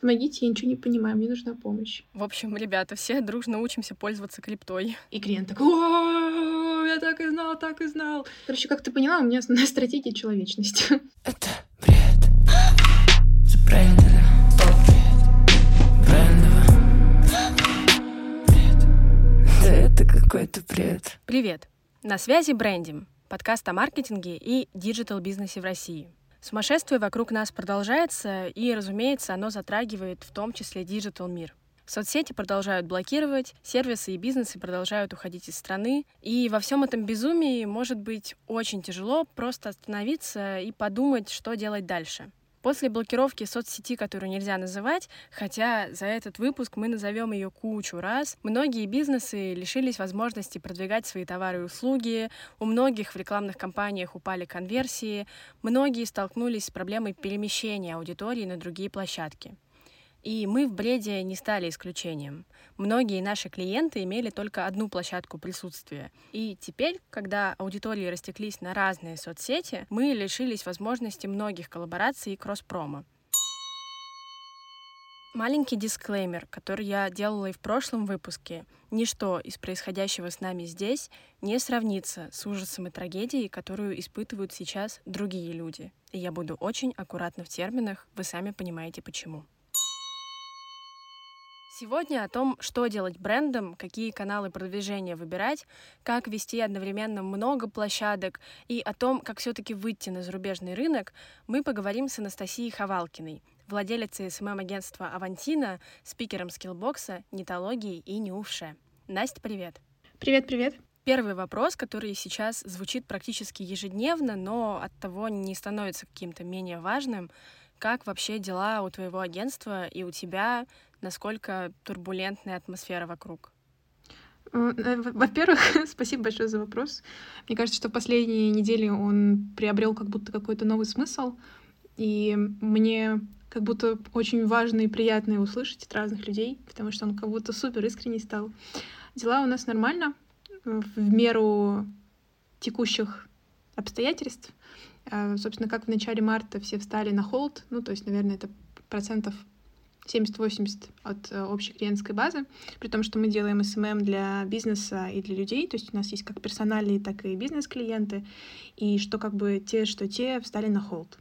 Помогите, я ничего не понимаю, мне нужна помощь. В общем, ребята, все дружно учимся пользоваться криптой. И клиент такой, «О, я так и знал, так и знал. Короче, как ты поняла, у меня основная стратегия — человечность. Это бред. Бред. Да это какой-то бред. Привет! На связи Бредим, подкаст о маркетинге и digital-бизнесе в России. Сумасшествие вокруг нас продолжается, и, разумеется, оно затрагивает в том числе digital-мир. Соцсети продолжают блокировать, сервисы и бизнесы продолжают уходить из страны, и во всем этом безумии может быть очень тяжело просто остановиться и подумать, что делать дальше. После блокировки соцсети, которую нельзя называть, хотя за этот выпуск мы назовем ее кучу раз, многие бизнесы лишились возможности продвигать свои товары и услуги, у многих в рекламных кампаниях упали конверсии, многие столкнулись с проблемой перемещения аудитории на другие площадки. И мы в бреде не стали исключением. Многие наши клиенты имели только одну площадку присутствия. И теперь, когда аудитории растеклись на разные соцсети, мы лишились возможности многих коллабораций и кросс-промо. Маленький дисклеймер, который я делала и в прошлом выпуске. Ничто из происходящего с нами здесь не сравнится с ужасом и трагедией, которую испытывают сейчас другие люди. И я буду очень аккуратна в терминах, вы сами понимаете почему. Сегодня о том, что делать брендам, какие каналы продвижения выбирать, как вести одновременно много площадок и о том, как все-таки выйти на зарубежный рынок, мы поговорим с Анастасией Ховалкиной, владелицей SMM-агентства «Авантина», спикером Скиллбокса, Нетологии и НИУ ВШЭ. Настя, привет! Привет-привет! Первый вопрос, который сейчас звучит практически ежедневно, но от того не становится каким-то менее важным. Как вообще дела у твоего агентства и у тебя насколько турбулентная атмосфера вокруг? Э, во-первых, спасибо большое за вопрос. Мне кажется, что последние недели он приобрел как будто какой-то новый смысл, и мне как будто очень важно и приятно услышать от разных людей, потому что он как будто супер искренний стал. Дела у нас нормально, в меру текущих обстоятельств. Э, собственно, как в начале марта все встали на холд, ну, то есть, наверное, это процентов 70-80 от э, общей клиентской базы, при том, что мы делаем SMM для бизнеса и для людей, то есть у нас есть как персональные, так и бизнес-клиенты, и что как бы те, что те встали на холд.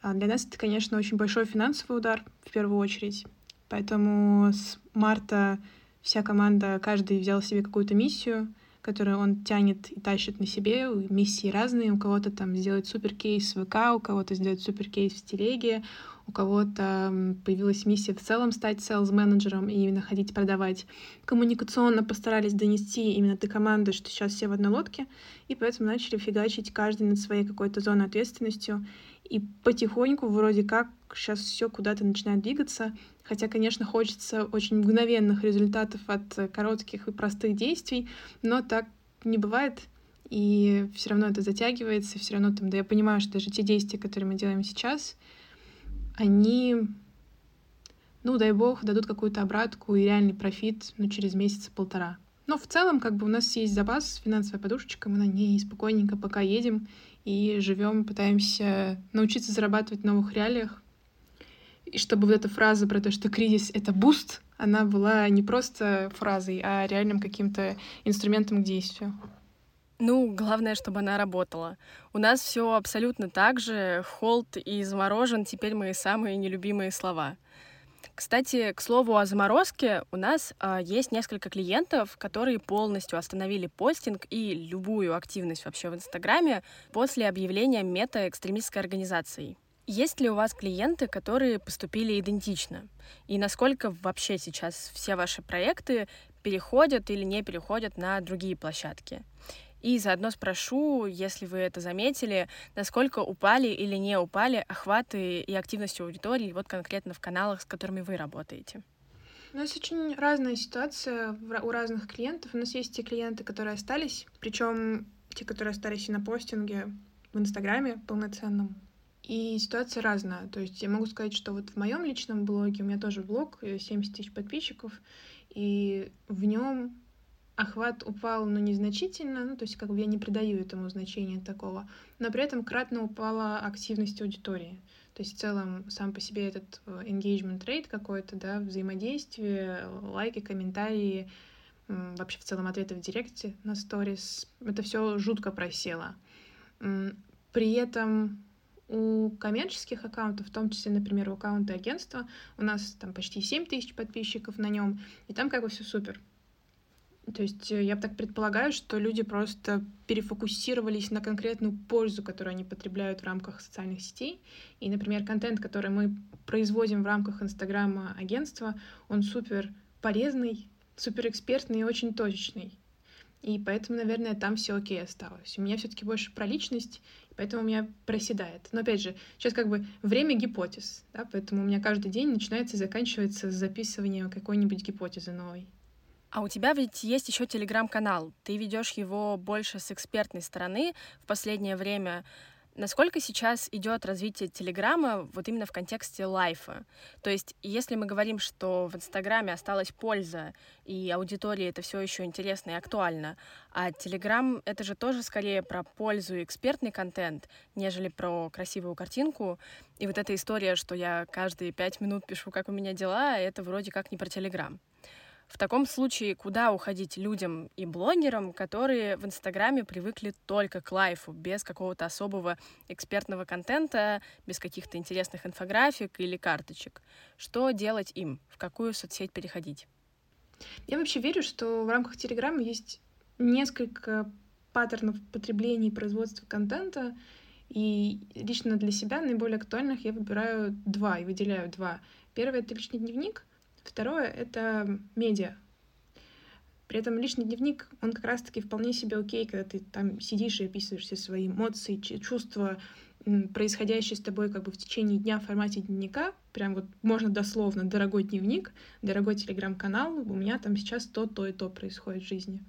А для нас это, конечно, очень большой финансовый удар в первую очередь, поэтому с марта вся команда, каждый взял себе какую-то миссию, которую он тянет и тащит на себе. Миссии разные. У кого-то там сделать суперкейс в ВК, у кого-то сделать суперкейс в телеге, у кого-то появилась миссия в целом стать селс-менеджером и именно ходить продавать. Коммуникационно постарались донести именно до команды, что сейчас все в одной лодке, и поэтому начали фигачить каждый над своей какой-то зоной ответственностью. И потихоньку вроде как сейчас все куда-то начинает двигаться, хотя, конечно, хочется очень мгновенных результатов от коротких и простых действий, но так не бывает, и все равно это затягивается, все равно там, да я понимаю, что даже те действия, которые мы делаем сейчас, они, ну, дай бог, дадут какую-то обратку и реальный профит, ну, через месяц-полтора. Но в целом, как бы у нас есть запас, финансовая подушечка, мы на ней спокойненько пока едем и живем, пытаемся научиться зарабатывать в новых реалиях. И чтобы вот эта фраза про то, что кризис — это boost, она была не просто фразой, а реальным каким-то инструментом к действию. Ну, главное, чтобы она работала. У нас все абсолютно так же. Hold и заморожен теперь мои самые нелюбимые слова. Кстати, к слову о заморозке, у нас э, есть несколько клиентов, которые полностью остановили постинг и любую активность вообще в Инстаграме после объявления мета-экстремистской организацией. Есть ли у вас клиенты, которые поступили идентично? И насколько вообще сейчас все ваши проекты переходят или не переходят на другие площадки? И заодно спрошу, если вы это заметили, насколько упали или не упали охваты и активность аудитории вот конкретно в каналах, с которыми вы работаете. У нас очень разная ситуация у разных клиентов. У нас есть те клиенты, которые остались, причем те, которые остались и на постинге в Инстаграме полноценном. И ситуация разная. То есть я могу сказать, что вот в моем личном блоге, у меня тоже блог, 70 тысяч подписчиков, и в нем охват упал, но незначительно, ну, то есть как бы я не придаю этому значения такого, но при этом кратно упала активность аудитории. То есть в целом сам по себе этот э, engagement rate какой-то, да, взаимодействие, лайки, комментарии, вообще в целом ответы в директе на сторис, это все жутко просело. При этом у коммерческих аккаунтов, в том числе, например, у аккаунта агентства, у нас там почти 7 тысяч подписчиков на нем, и там как бы все супер. То есть э, я так предполагаю, что люди просто перефокусировались на конкретную пользу, которую они потребляют в рамках социальных сетей. И, например, контент, который мы производим в рамках Инстаграма агентства, он супер полезный, супер экспертный и очень точечный. И поэтому, наверное, там все окей осталось. У меня все-таки больше про личность, поэтому у меня проседает. Но опять же, сейчас как бы время гипотез, да, поэтому у меня каждый день начинается и заканчивается с записыванием какой-нибудь гипотезы новой. А у тебя ведь есть еще телеграм-канал. Ты ведешь его больше с экспертной стороны в последнее время. Насколько сейчас идет развитие Телеграма вот именно в контексте лайфа? То есть, если мы говорим, что в Инстаграме осталась польза, и аудитории это все еще интересно и актуально, а Телеграм — это же тоже скорее про пользу и экспертный контент, нежели про красивую картинку. И вот эта история, что я каждые пять минут пишу, как у меня дела, это вроде как не про Телеграм. В таком случае, куда уходить людям и блогерам, которые в Инстаграме привыкли только к лайфу, без какого-то особого экспертного контента, без каких-то интересных инфографик или карточек? Что делать им? В какую соцсеть переходить? Я вообще верю, что в рамках Телеграма есть несколько паттернов потребления и производства контента, и лично для себя наиболее актуальных я выбираю два и выделяю два. Первый — это личный дневник, Второе — это медиа. При этом личный дневник, он как раз-таки вполне себе окей, когда ты там сидишь и описываешь все свои эмоции, чувства, происходящие с тобой как бы в течение дня в формате дневника, прям вот можно дословно «дорогой дневник», «дорогой телеграм-канал», у меня там сейчас то, то и то происходит в жизни.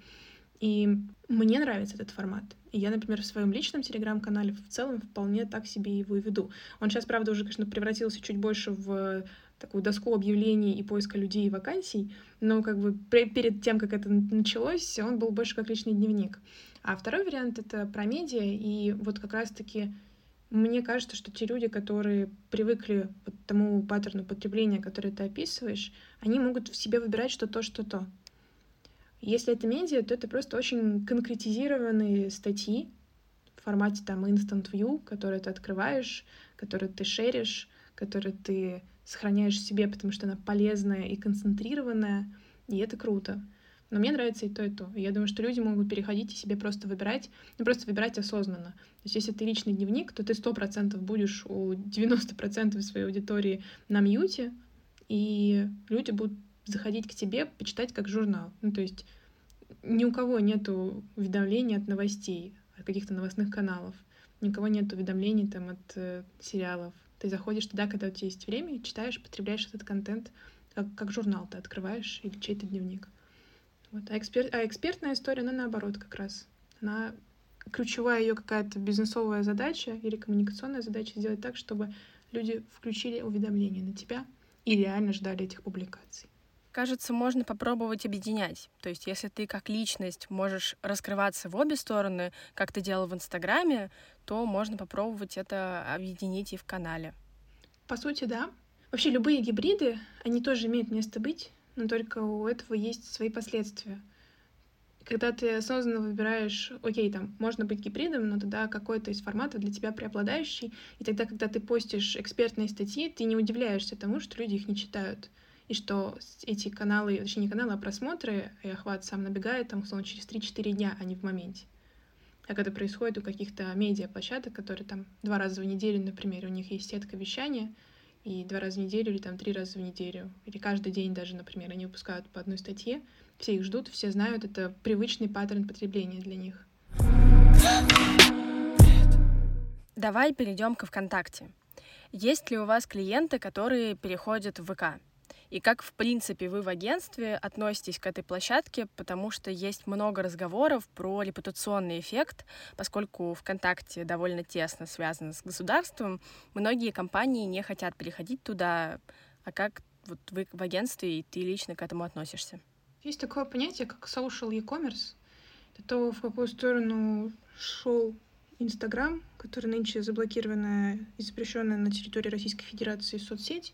И мне нравится этот формат. И я, например, в своем личном телеграм-канале в целом вполне так себе его и веду. Он сейчас, правда, уже, конечно, превратился чуть больше в такую доску объявлений и поиска людей и вакансий, но как бы перед тем, как это началось, он был больше как личный дневник. А второй вариант — это про медиа, и вот как раз-таки мне кажется, что те люди, которые привыкли к тому паттерну потребления, который ты описываешь, они могут в себе выбирать что то, что то. Если это медиа, то это просто очень конкретизированные статьи в формате там instant view, которые ты открываешь, которые ты шеришь, которые ты сохраняешь себе, потому что она полезная и концентрированная, и это круто. Но мне нравится и то, и то. И я думаю, что люди могут переходить и себе просто выбирать, ну просто выбирать осознанно. То есть если ты личный дневник, то ты сто процентов будешь у 90% своей аудитории на мьюте, и люди будут заходить к тебе, почитать как журнал. Ну то есть ни у кого нету уведомлений от новостей, от каких-то новостных каналов. Ни у кого нет уведомлений там от э, сериалов, ты заходишь туда, когда у тебя есть время, читаешь, потребляешь этот контент, как, как журнал ты открываешь или чей-то дневник. Вот. А, экспер... а экспертная история, она наоборот как раз. Она ключевая ее какая-то бизнесовая задача или коммуникационная задача сделать так, чтобы люди включили уведомления на тебя и реально ждали этих публикаций кажется, можно попробовать объединять. То есть, если ты как личность можешь раскрываться в обе стороны, как ты делал в Инстаграме, то можно попробовать это объединить и в канале. По сути, да. Вообще, любые гибриды, они тоже имеют место быть, но только у этого есть свои последствия. Когда ты осознанно выбираешь, окей, там, можно быть гибридом, но тогда какой-то из форматов для тебя преобладающий, и тогда, когда ты постишь экспертные статьи, ты не удивляешься тому, что люди их не читают и что эти каналы, точнее не каналы, а просмотры и охват сам набегает там, условно, через 3-4 дня, а не в моменте. Как это происходит у каких-то медиаплощадок, которые там два раза в неделю, например, у них есть сетка вещания, и два раза в неделю или там три раза в неделю, или каждый день даже, например, они выпускают по одной статье, все их ждут, все знают, это привычный паттерн потребления для них. Давай перейдем к ВКонтакте. Есть ли у вас клиенты, которые переходят в ВК? И как, в принципе, вы в агентстве относитесь к этой площадке, потому что есть много разговоров про репутационный эффект, поскольку ВКонтакте довольно тесно связано с государством, многие компании не хотят переходить туда, а как вот вы в агентстве и ты лично к этому относишься? Есть такое понятие, как social e-commerce. Это то, в какую сторону шел Инстаграм, который нынче заблокированная и запрещенная на территории Российской Федерации соцсеть.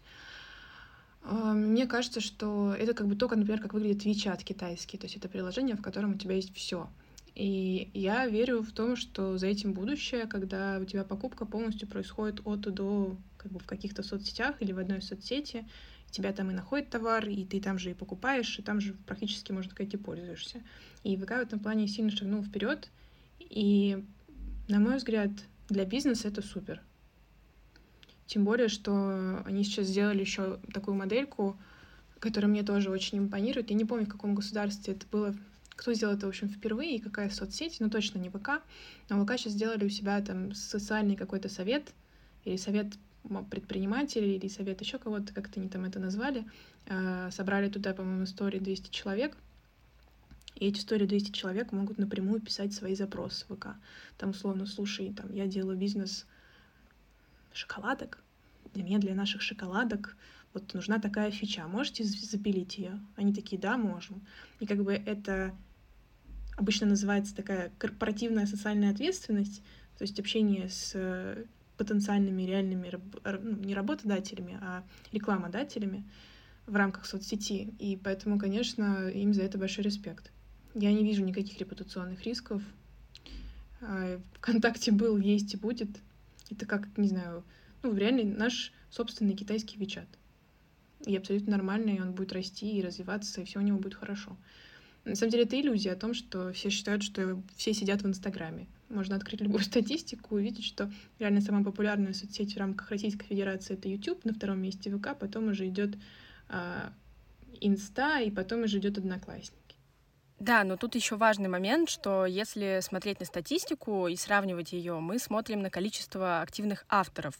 А, мне кажется, что это как бы то, например, как выглядит WeChat китайский. То есть это приложение, в котором у тебя есть все. И я верю в том, что за этим будущее, когда у тебя покупка полностью происходит от и до как бы в каких-то соцсетях или в одной соцсети, тебя там и находит товар, и ты там же и покупаешь, и там же практически, можно сказать, и пользуешься. И ВК в этом плане сильно шагнул вперед. И, на мой взгляд, для бизнеса это супер. Тем более, что они сейчас сделали еще такую модельку, которая мне тоже очень импонирует. Я не помню, в каком государстве это было кто сделал это, в общем, впервые и какая соцсеть, ну, точно не ВК, но ВК сейчас сделали у себя там социальный какой-то совет или совет предпринимателей или совет еще кого-то, как-то они там это назвали, а, собрали туда, по-моему, истории 200 человек, и эти истории 200 человек могут напрямую писать свои запросы в ВК. Там, условно, слушай, там, я делаю бизнес шоколадок, для меня, для наших шоколадок, вот нужна такая фича, можете запилить ее? Они такие, да, можем. И как бы это обычно называется такая корпоративная социальная ответственность, то есть общение с э, потенциальными реальными ну, не работодателями, а рекламодателями в рамках соцсети. И поэтому, конечно, им за это большой респект. Я не вижу никаких репутационных рисков. А, Вконтакте был, есть и будет. Это как, не знаю, ну, реально наш собственный китайский Вичат. И абсолютно нормально, и он будет расти и развиваться, и все у него будет хорошо. На самом деле это иллюзия о том, что все считают, что все сидят в Инстаграме. Можно открыть любую статистику и увидеть, что реально самая популярная соцсеть в рамках Российской Федерации это YouTube, на втором месте ВК, потом уже идет э, Инста, и потом уже идет Одноклассник. Да, но тут еще важный момент, что если смотреть на статистику и сравнивать ее, мы смотрим на количество активных авторов.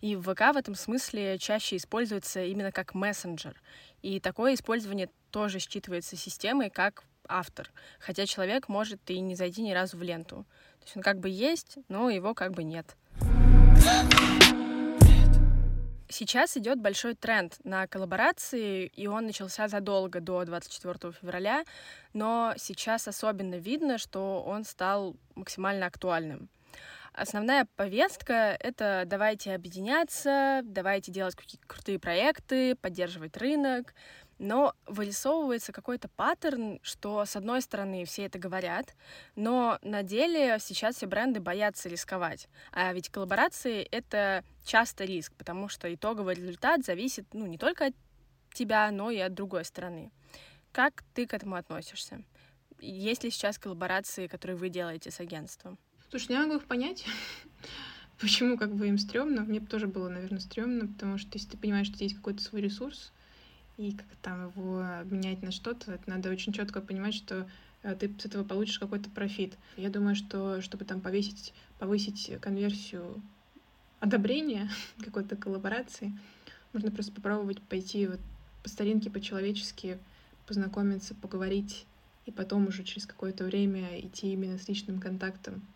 И ВК в этом смысле чаще используется именно как мессенджер. И такое использование тоже считывается системой как автор, хотя человек может и не зайти ни разу в ленту. То есть он как бы есть, но его как бы нет. Сейчас идет большой тренд на коллаборации, и он начался задолго до 24 февраля, но сейчас особенно видно, что он стал максимально актуальным. Основная повестка — это давайте объединяться, давайте делать какие-то крутые проекты, поддерживать рынок, но вырисовывается какой-то паттерн, что, с одной стороны, все это говорят, но на деле сейчас все бренды боятся рисковать. А ведь коллаборации — это часто риск, потому что итоговый результат зависит ну, не только от тебя, но и от другой стороны. Как ты к этому относишься? Есть ли сейчас коллаборации, которые вы делаете с агентством? Слушай, ну, я могу их понять. Почему как бы им стрёмно? Мне бы тоже было, наверное, стрёмно, потому что если ты понимаешь, что есть какой-то свой ресурс, и как там его обменять на что-то, это надо очень четко понимать, что э, ты с этого получишь какой-то профит. Я думаю, что чтобы там повесить, повысить конверсию одобрения какой-то коллаборации, можно просто попробовать пойти вот по старинке, по-человечески, познакомиться, поговорить, и потом уже через какое-то время идти именно с личным контактом,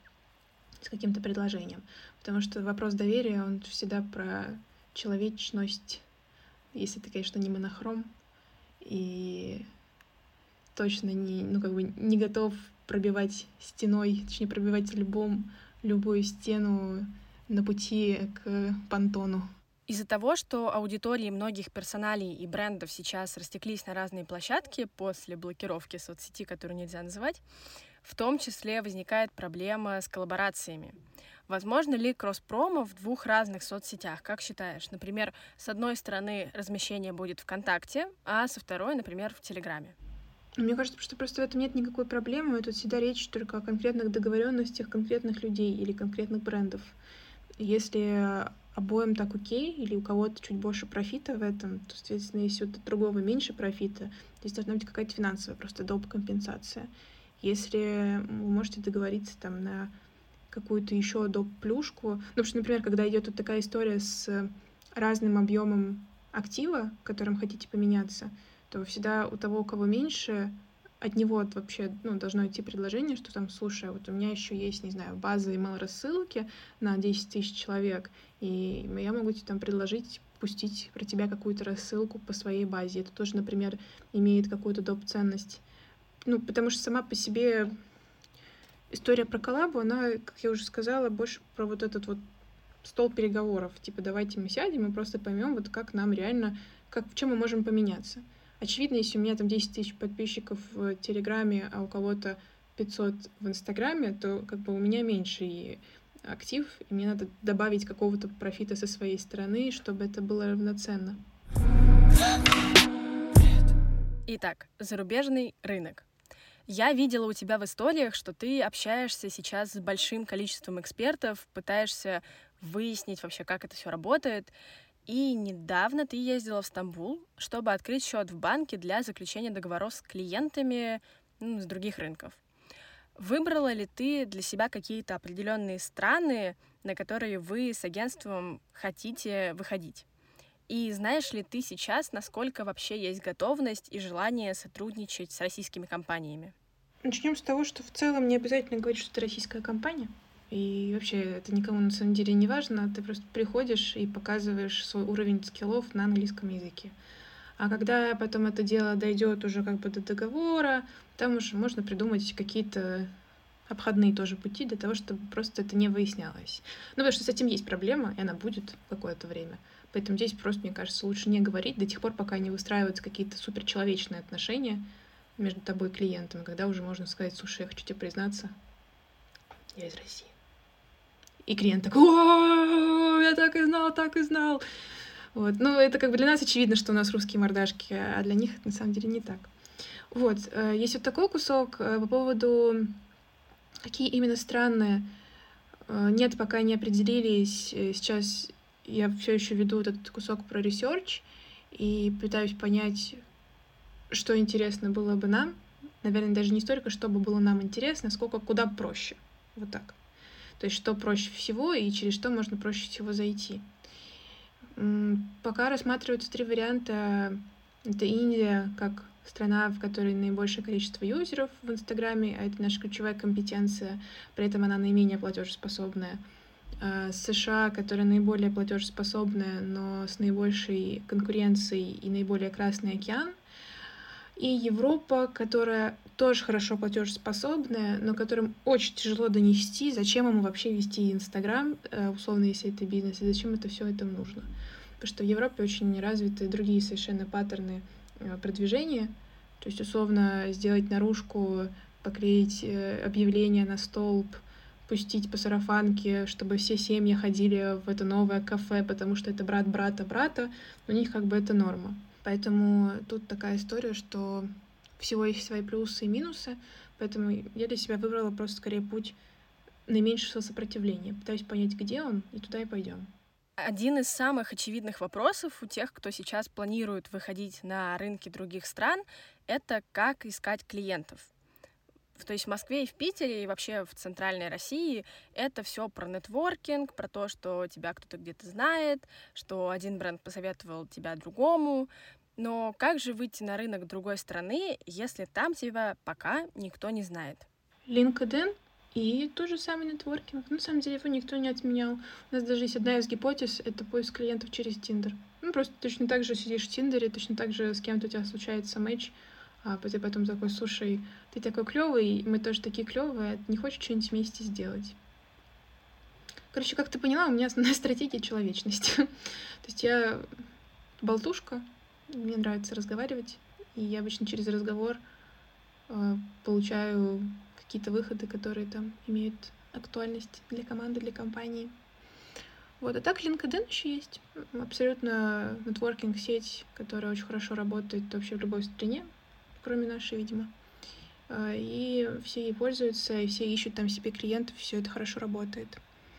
с каким-то предложением. Потому что вопрос доверия, он всегда про человечность, если ты, конечно, не монохром и точно не, ну, как бы не готов пробивать стеной, точнее, пробивать любом, любую стену на пути к понтону. Из-за того, что аудитории многих персоналей и брендов сейчас растеклись на разные площадки после блокировки соцсети, которую нельзя называть, в том числе возникает проблема с коллаборациями. Возможно ли кросс-промо в двух разных соцсетях? Как считаешь? Например, с одной стороны размещение будет ВКонтакте, а со второй, например, в Телеграме. Мне кажется, что просто в этом нет никакой проблемы. Тут всегда речь только о конкретных договоренностях конкретных людей или конкретных брендов. Если обоим так окей, или у кого-то чуть больше профита в этом, то, соответственно, если у другого меньше профита, здесь должна быть какая-то финансовая просто доп. компенсация. Если вы можете договориться там на какую-то еще доп. плюшку, ну, потому что, например, когда идет вот такая история с разным объемом актива, которым хотите поменяться, то всегда у того, у кого меньше, от него вообще ну, должно идти предложение, что там, слушай, вот у меня еще есть, не знаю, база email рассылки на 10 тысяч человек, и я могу тебе там предложить пустить про тебя какую-то рассылку по своей базе. Это тоже, например, имеет какую-то доп. ценность. Ну, потому что сама по себе история про коллабу, она, как я уже сказала, больше про вот этот вот стол переговоров. Типа, давайте мы сядем и просто поймем, вот как нам реально, как, в чем мы можем поменяться. Очевидно, если у меня там 10 тысяч подписчиков в Телеграме, а у кого-то 500 в Инстаграме, то как бы у меня меньше актив, и мне надо добавить какого-то профита со своей стороны, чтобы это было равноценно. Итак, зарубежный рынок. Я видела у тебя в историях, что ты общаешься сейчас с большим количеством экспертов, пытаешься выяснить вообще, как это все работает. И недавно ты ездила в Стамбул, чтобы открыть счет в банке для заключения договоров с клиентами ну, с других рынков. Выбрала ли ты для себя какие-то определенные страны, на которые вы с агентством хотите выходить? И знаешь ли ты сейчас, насколько вообще есть готовность и желание сотрудничать с российскими компаниями? Начнем с того, что в целом не обязательно говорить, что это российская компания. И вообще это никому на самом деле не важно. Ты просто приходишь и показываешь свой уровень скиллов на английском языке. А когда потом это дело дойдет уже как бы до договора, там уже можно придумать какие-то обходные тоже пути для того, чтобы просто это не выяснялось. Ну, потому что с этим есть проблема, и она будет какое-то время. Поэтому здесь просто, мне кажется, лучше не говорить до тех пор, пока не выстраиваются какие-то суперчеловечные отношения между тобой и клиентом, когда уже можно сказать, слушай, я хочу тебе признаться, я из России. И клиент такой, о, я так и знал, так и знал. Вот. Ну, это как бы для нас очевидно, что у нас русские мордашки, а для них это на самом деле не так. Вот. Э, есть вот такой кусок э, по поводу, какие именно страны э, нет, пока не определились. Сейчас я все еще веду вот этот кусок про research и пытаюсь понять, что интересно было бы нам. Наверное, даже не столько, чтобы было нам интересно, сколько куда проще. Вот так. То есть, что проще всего и через что можно проще всего зайти. Пока рассматриваются три варианта. Это Индия как страна, в которой наибольшее количество юзеров в Инстаграме, а это наша ключевая компетенция, при этом она наименее платежеспособная. А США, которая наиболее платежеспособная, но с наибольшей конкуренцией и наиболее Красный океан. И Европа, которая тоже хорошо платежеспособная, но которым очень тяжело донести, зачем ему вообще вести Инстаграм, э, условно, если это бизнес, и зачем это все это нужно. Потому что в Европе очень развиты другие совершенно паттерны э, продвижения. То есть, условно, сделать наружку, поклеить э, объявление на столб, пустить по сарафанке, чтобы все семьи ходили в это новое кафе, потому что это брат брата брата, у них как бы это норма. Поэтому тут такая история, что всего есть свои плюсы и минусы, поэтому я для себя выбрала просто скорее путь наименьшего сопротивления. Пытаюсь понять, где он, и туда и пойдем. Один из самых очевидных вопросов у тех, кто сейчас планирует выходить на рынки других стран, это как искать клиентов. То есть в Москве и в Питере, и вообще в центральной России это все про нетворкинг, про то, что тебя кто-то где-то знает, что один бренд посоветовал тебя другому. Но как же выйти на рынок другой страны, если там тебя пока никто не знает? LinkedIn и тот же самый нетворкинг. На самом деле его никто не отменял. У нас даже есть одна из гипотез — это поиск клиентов через Тиндер. Ну, просто точно так же сидишь в Тиндере, точно так же с кем-то у тебя случается матч, а потом такой, слушай, ты такой клевый, мы тоже такие клевые, не хочешь что-нибудь вместе сделать? Короче, как ты поняла, у меня основная стратегия человечность. То есть я болтушка, мне нравится разговаривать, и я обычно через разговор э, получаю какие-то выходы, которые там имеют актуальность для команды, для компании. Вот, а так LinkedIn еще есть. Абсолютно нетворкинг-сеть, которая очень хорошо работает вообще в любой стране, кроме нашей, видимо. А, и все ей пользуются, и все ищут там себе клиентов, все это хорошо работает.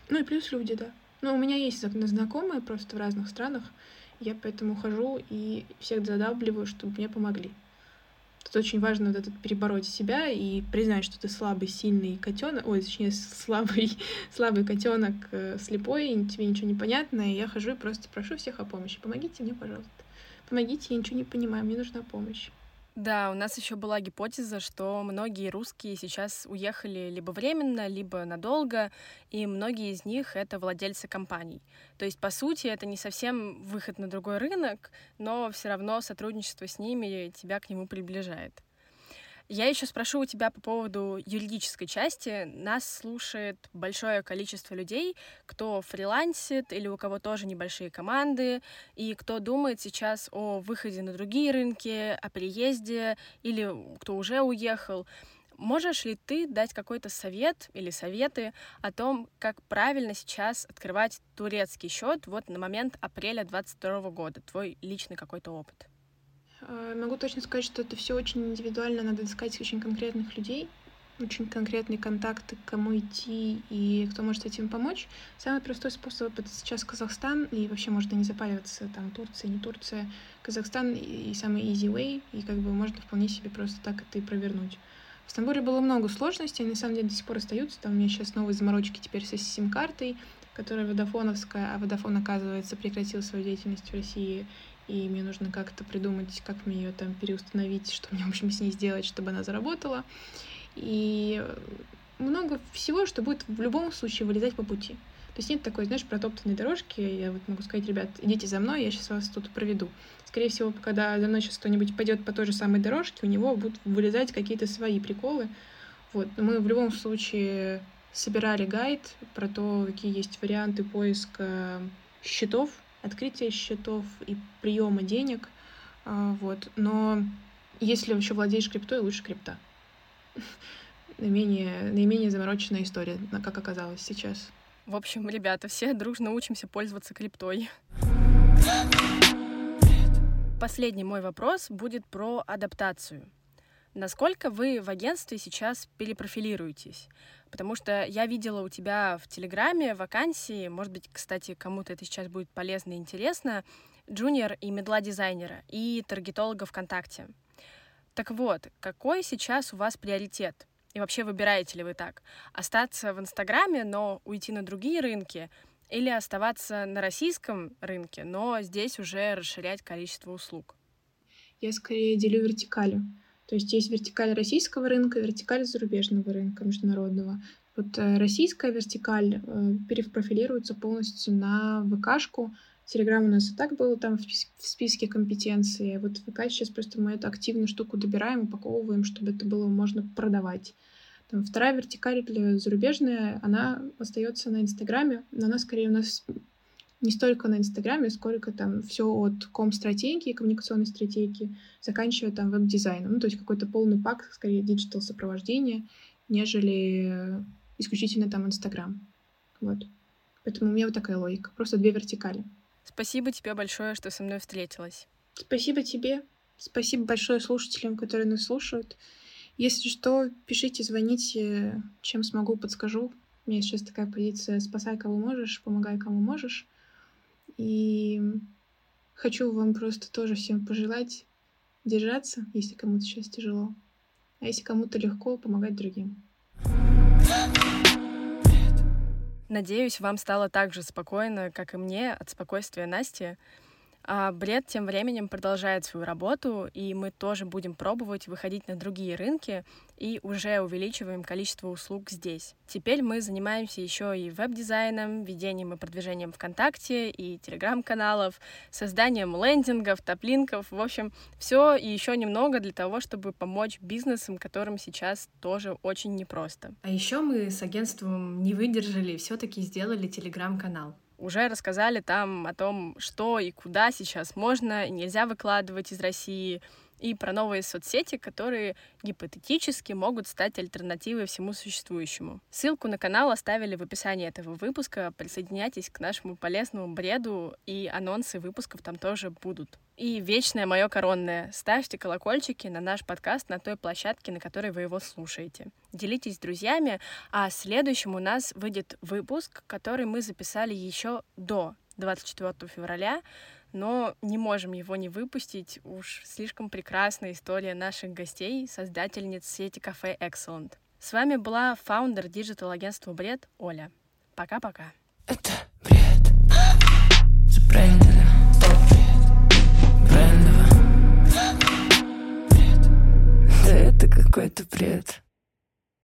Ну и плюс люди, да. Ну, у меня есть знакомые просто в разных странах, я поэтому хожу и всех задавливаю, чтобы мне помогли. Тут очень важно вот этот перебороть себя и признать, что ты слабый, сильный котенок, ой, точнее, слабый, слабый котенок, э, слепой, и тебе ничего не понятно, и я хожу и просто прошу всех о помощи. Помогите мне, пожалуйста. Помогите, я ничего не понимаю, мне нужна помощь. Да, у нас еще была гипотеза, что многие русские сейчас уехали либо временно, либо надолго, и многие из них это владельцы компаний. То есть, по сути, это не совсем выход на другой рынок, но все равно сотрудничество с ними тебя к нему приближает. Я еще спрошу у тебя по поводу юридической части. Нас слушает большое количество людей, кто фрилансит или у кого тоже небольшие команды, и кто думает сейчас о выходе на другие рынки, о переезде, или кто уже уехал. Можешь ли ты дать какой-то совет или советы о том, как правильно сейчас открывать турецкий счет вот на момент апреля 2022 года, твой личный какой-то опыт? Э, могу точно сказать, что это все очень индивидуально, надо искать очень конкретных людей, очень конкретные контакты, к кому идти и кто может этим помочь. Самый простой способ — это сейчас Казахстан, и вообще можно не запариваться, там, Турция, не Турция. Казахстан и самый easy way, и как бы можно вполне себе просто так это и провернуть. В Стамбуле было много сложностей, они на самом деле до сих пор остаются. Там у меня сейчас новые заморочки теперь со сим-картой, которая водофоновская, а водофон, оказывается, прекратил свою деятельность в России и мне нужно как-то придумать, как мне ее там переустановить, что мне, в общем, с ней сделать, чтобы она заработала. И много всего, что будет в любом случае вылезать по пути. То есть нет такой, знаешь, протоптанной дорожки. Я вот могу сказать, ребят, идите за мной, я сейчас вас тут проведу. Скорее всего, когда за мной сейчас кто-нибудь пойдет по той же самой дорожке, у него будут вылезать какие-то свои приколы. Вот. Но мы в любом случае собирали гайд про то, какие есть варианты поиска счетов открытия счетов и приема денег. А, вот. Но если вообще владеешь криптой, лучше крипта. наименее, наименее замороченная история, как оказалось сейчас. В общем, ребята, все дружно учимся пользоваться криптой. Последний мой вопрос будет про адаптацию. Насколько вы в агентстве сейчас перепрофилируетесь? Потому что я видела у тебя в Телеграме вакансии, может быть, кстати, кому-то это сейчас будет полезно и интересно, джуниор и медла дизайнера и таргетолога ВКонтакте. Так вот, какой сейчас у вас приоритет? И вообще выбираете ли вы так? Остаться в Инстаграме, но уйти на другие рынки? Или оставаться на российском рынке, но здесь уже расширять количество услуг? Я скорее делю вертикалью. То есть есть вертикаль российского рынка, вертикаль зарубежного рынка, международного. Вот э, российская вертикаль э, перепрофилируется полностью на ВКшку. Телеграм у нас и так был там в списке компетенций. Вот ВК сейчас просто мы эту активную штуку добираем, упаковываем, чтобы это было можно продавать. Там вторая вертикаль зарубежная, она остается на Инстаграме, но она скорее у нас не столько на Инстаграме, сколько там все от ком-стратегии, коммуникационной стратегии, заканчивая там веб-дизайном. Ну, то есть какой-то полный pack, скорее, digital сопровождения, нежели исключительно там Инстаграм. Вот. Поэтому у меня вот такая логика. Просто две вертикали. Спасибо тебе большое, что со мной встретилась. Спасибо тебе. Спасибо большое слушателям, которые нас слушают. Если что, пишите, звоните, чем смогу, подскажу. У меня сейчас такая позиция «спасай, кого можешь, помогай, кому можешь». И хочу вам просто тоже всем пожелать держаться, если кому-то сейчас тяжело. А если кому-то легко, помогать другим. Надеюсь, вам стало так же спокойно, как и мне, от спокойствия Насти. А Бред тем временем продолжает свою работу, и мы тоже будем пробовать выходить на другие рынки и уже увеличиваем количество услуг здесь. Теперь мы занимаемся еще и веб-дизайном, ведением и продвижением ВКонтакте и телеграм-каналов, созданием лендингов, топлинков, в общем, все и еще немного для того, чтобы помочь бизнесам, которым сейчас тоже очень непросто. А еще мы с агентством не выдержали, все-таки сделали телеграм-канал уже рассказали там о том, что и куда сейчас можно и нельзя выкладывать из России, и про новые соцсети, которые гипотетически могут стать альтернативой всему существующему. Ссылку на канал оставили в описании этого выпуска. Присоединяйтесь к нашему полезному бреду, и анонсы выпусков там тоже будут. И вечное мое коронное. Ставьте колокольчики на наш подкаст на той площадке, на которой вы его слушаете. Делитесь с друзьями, а следующим у нас выйдет выпуск, который мы записали еще до 24 февраля, но не можем его не выпустить. Уж слишком прекрасная история наших гостей, создательниц сети кафе Excellent. С вами была founder digital-агентства «Бред» Оля. Пока-пока. Это бред. Это какой-то бред.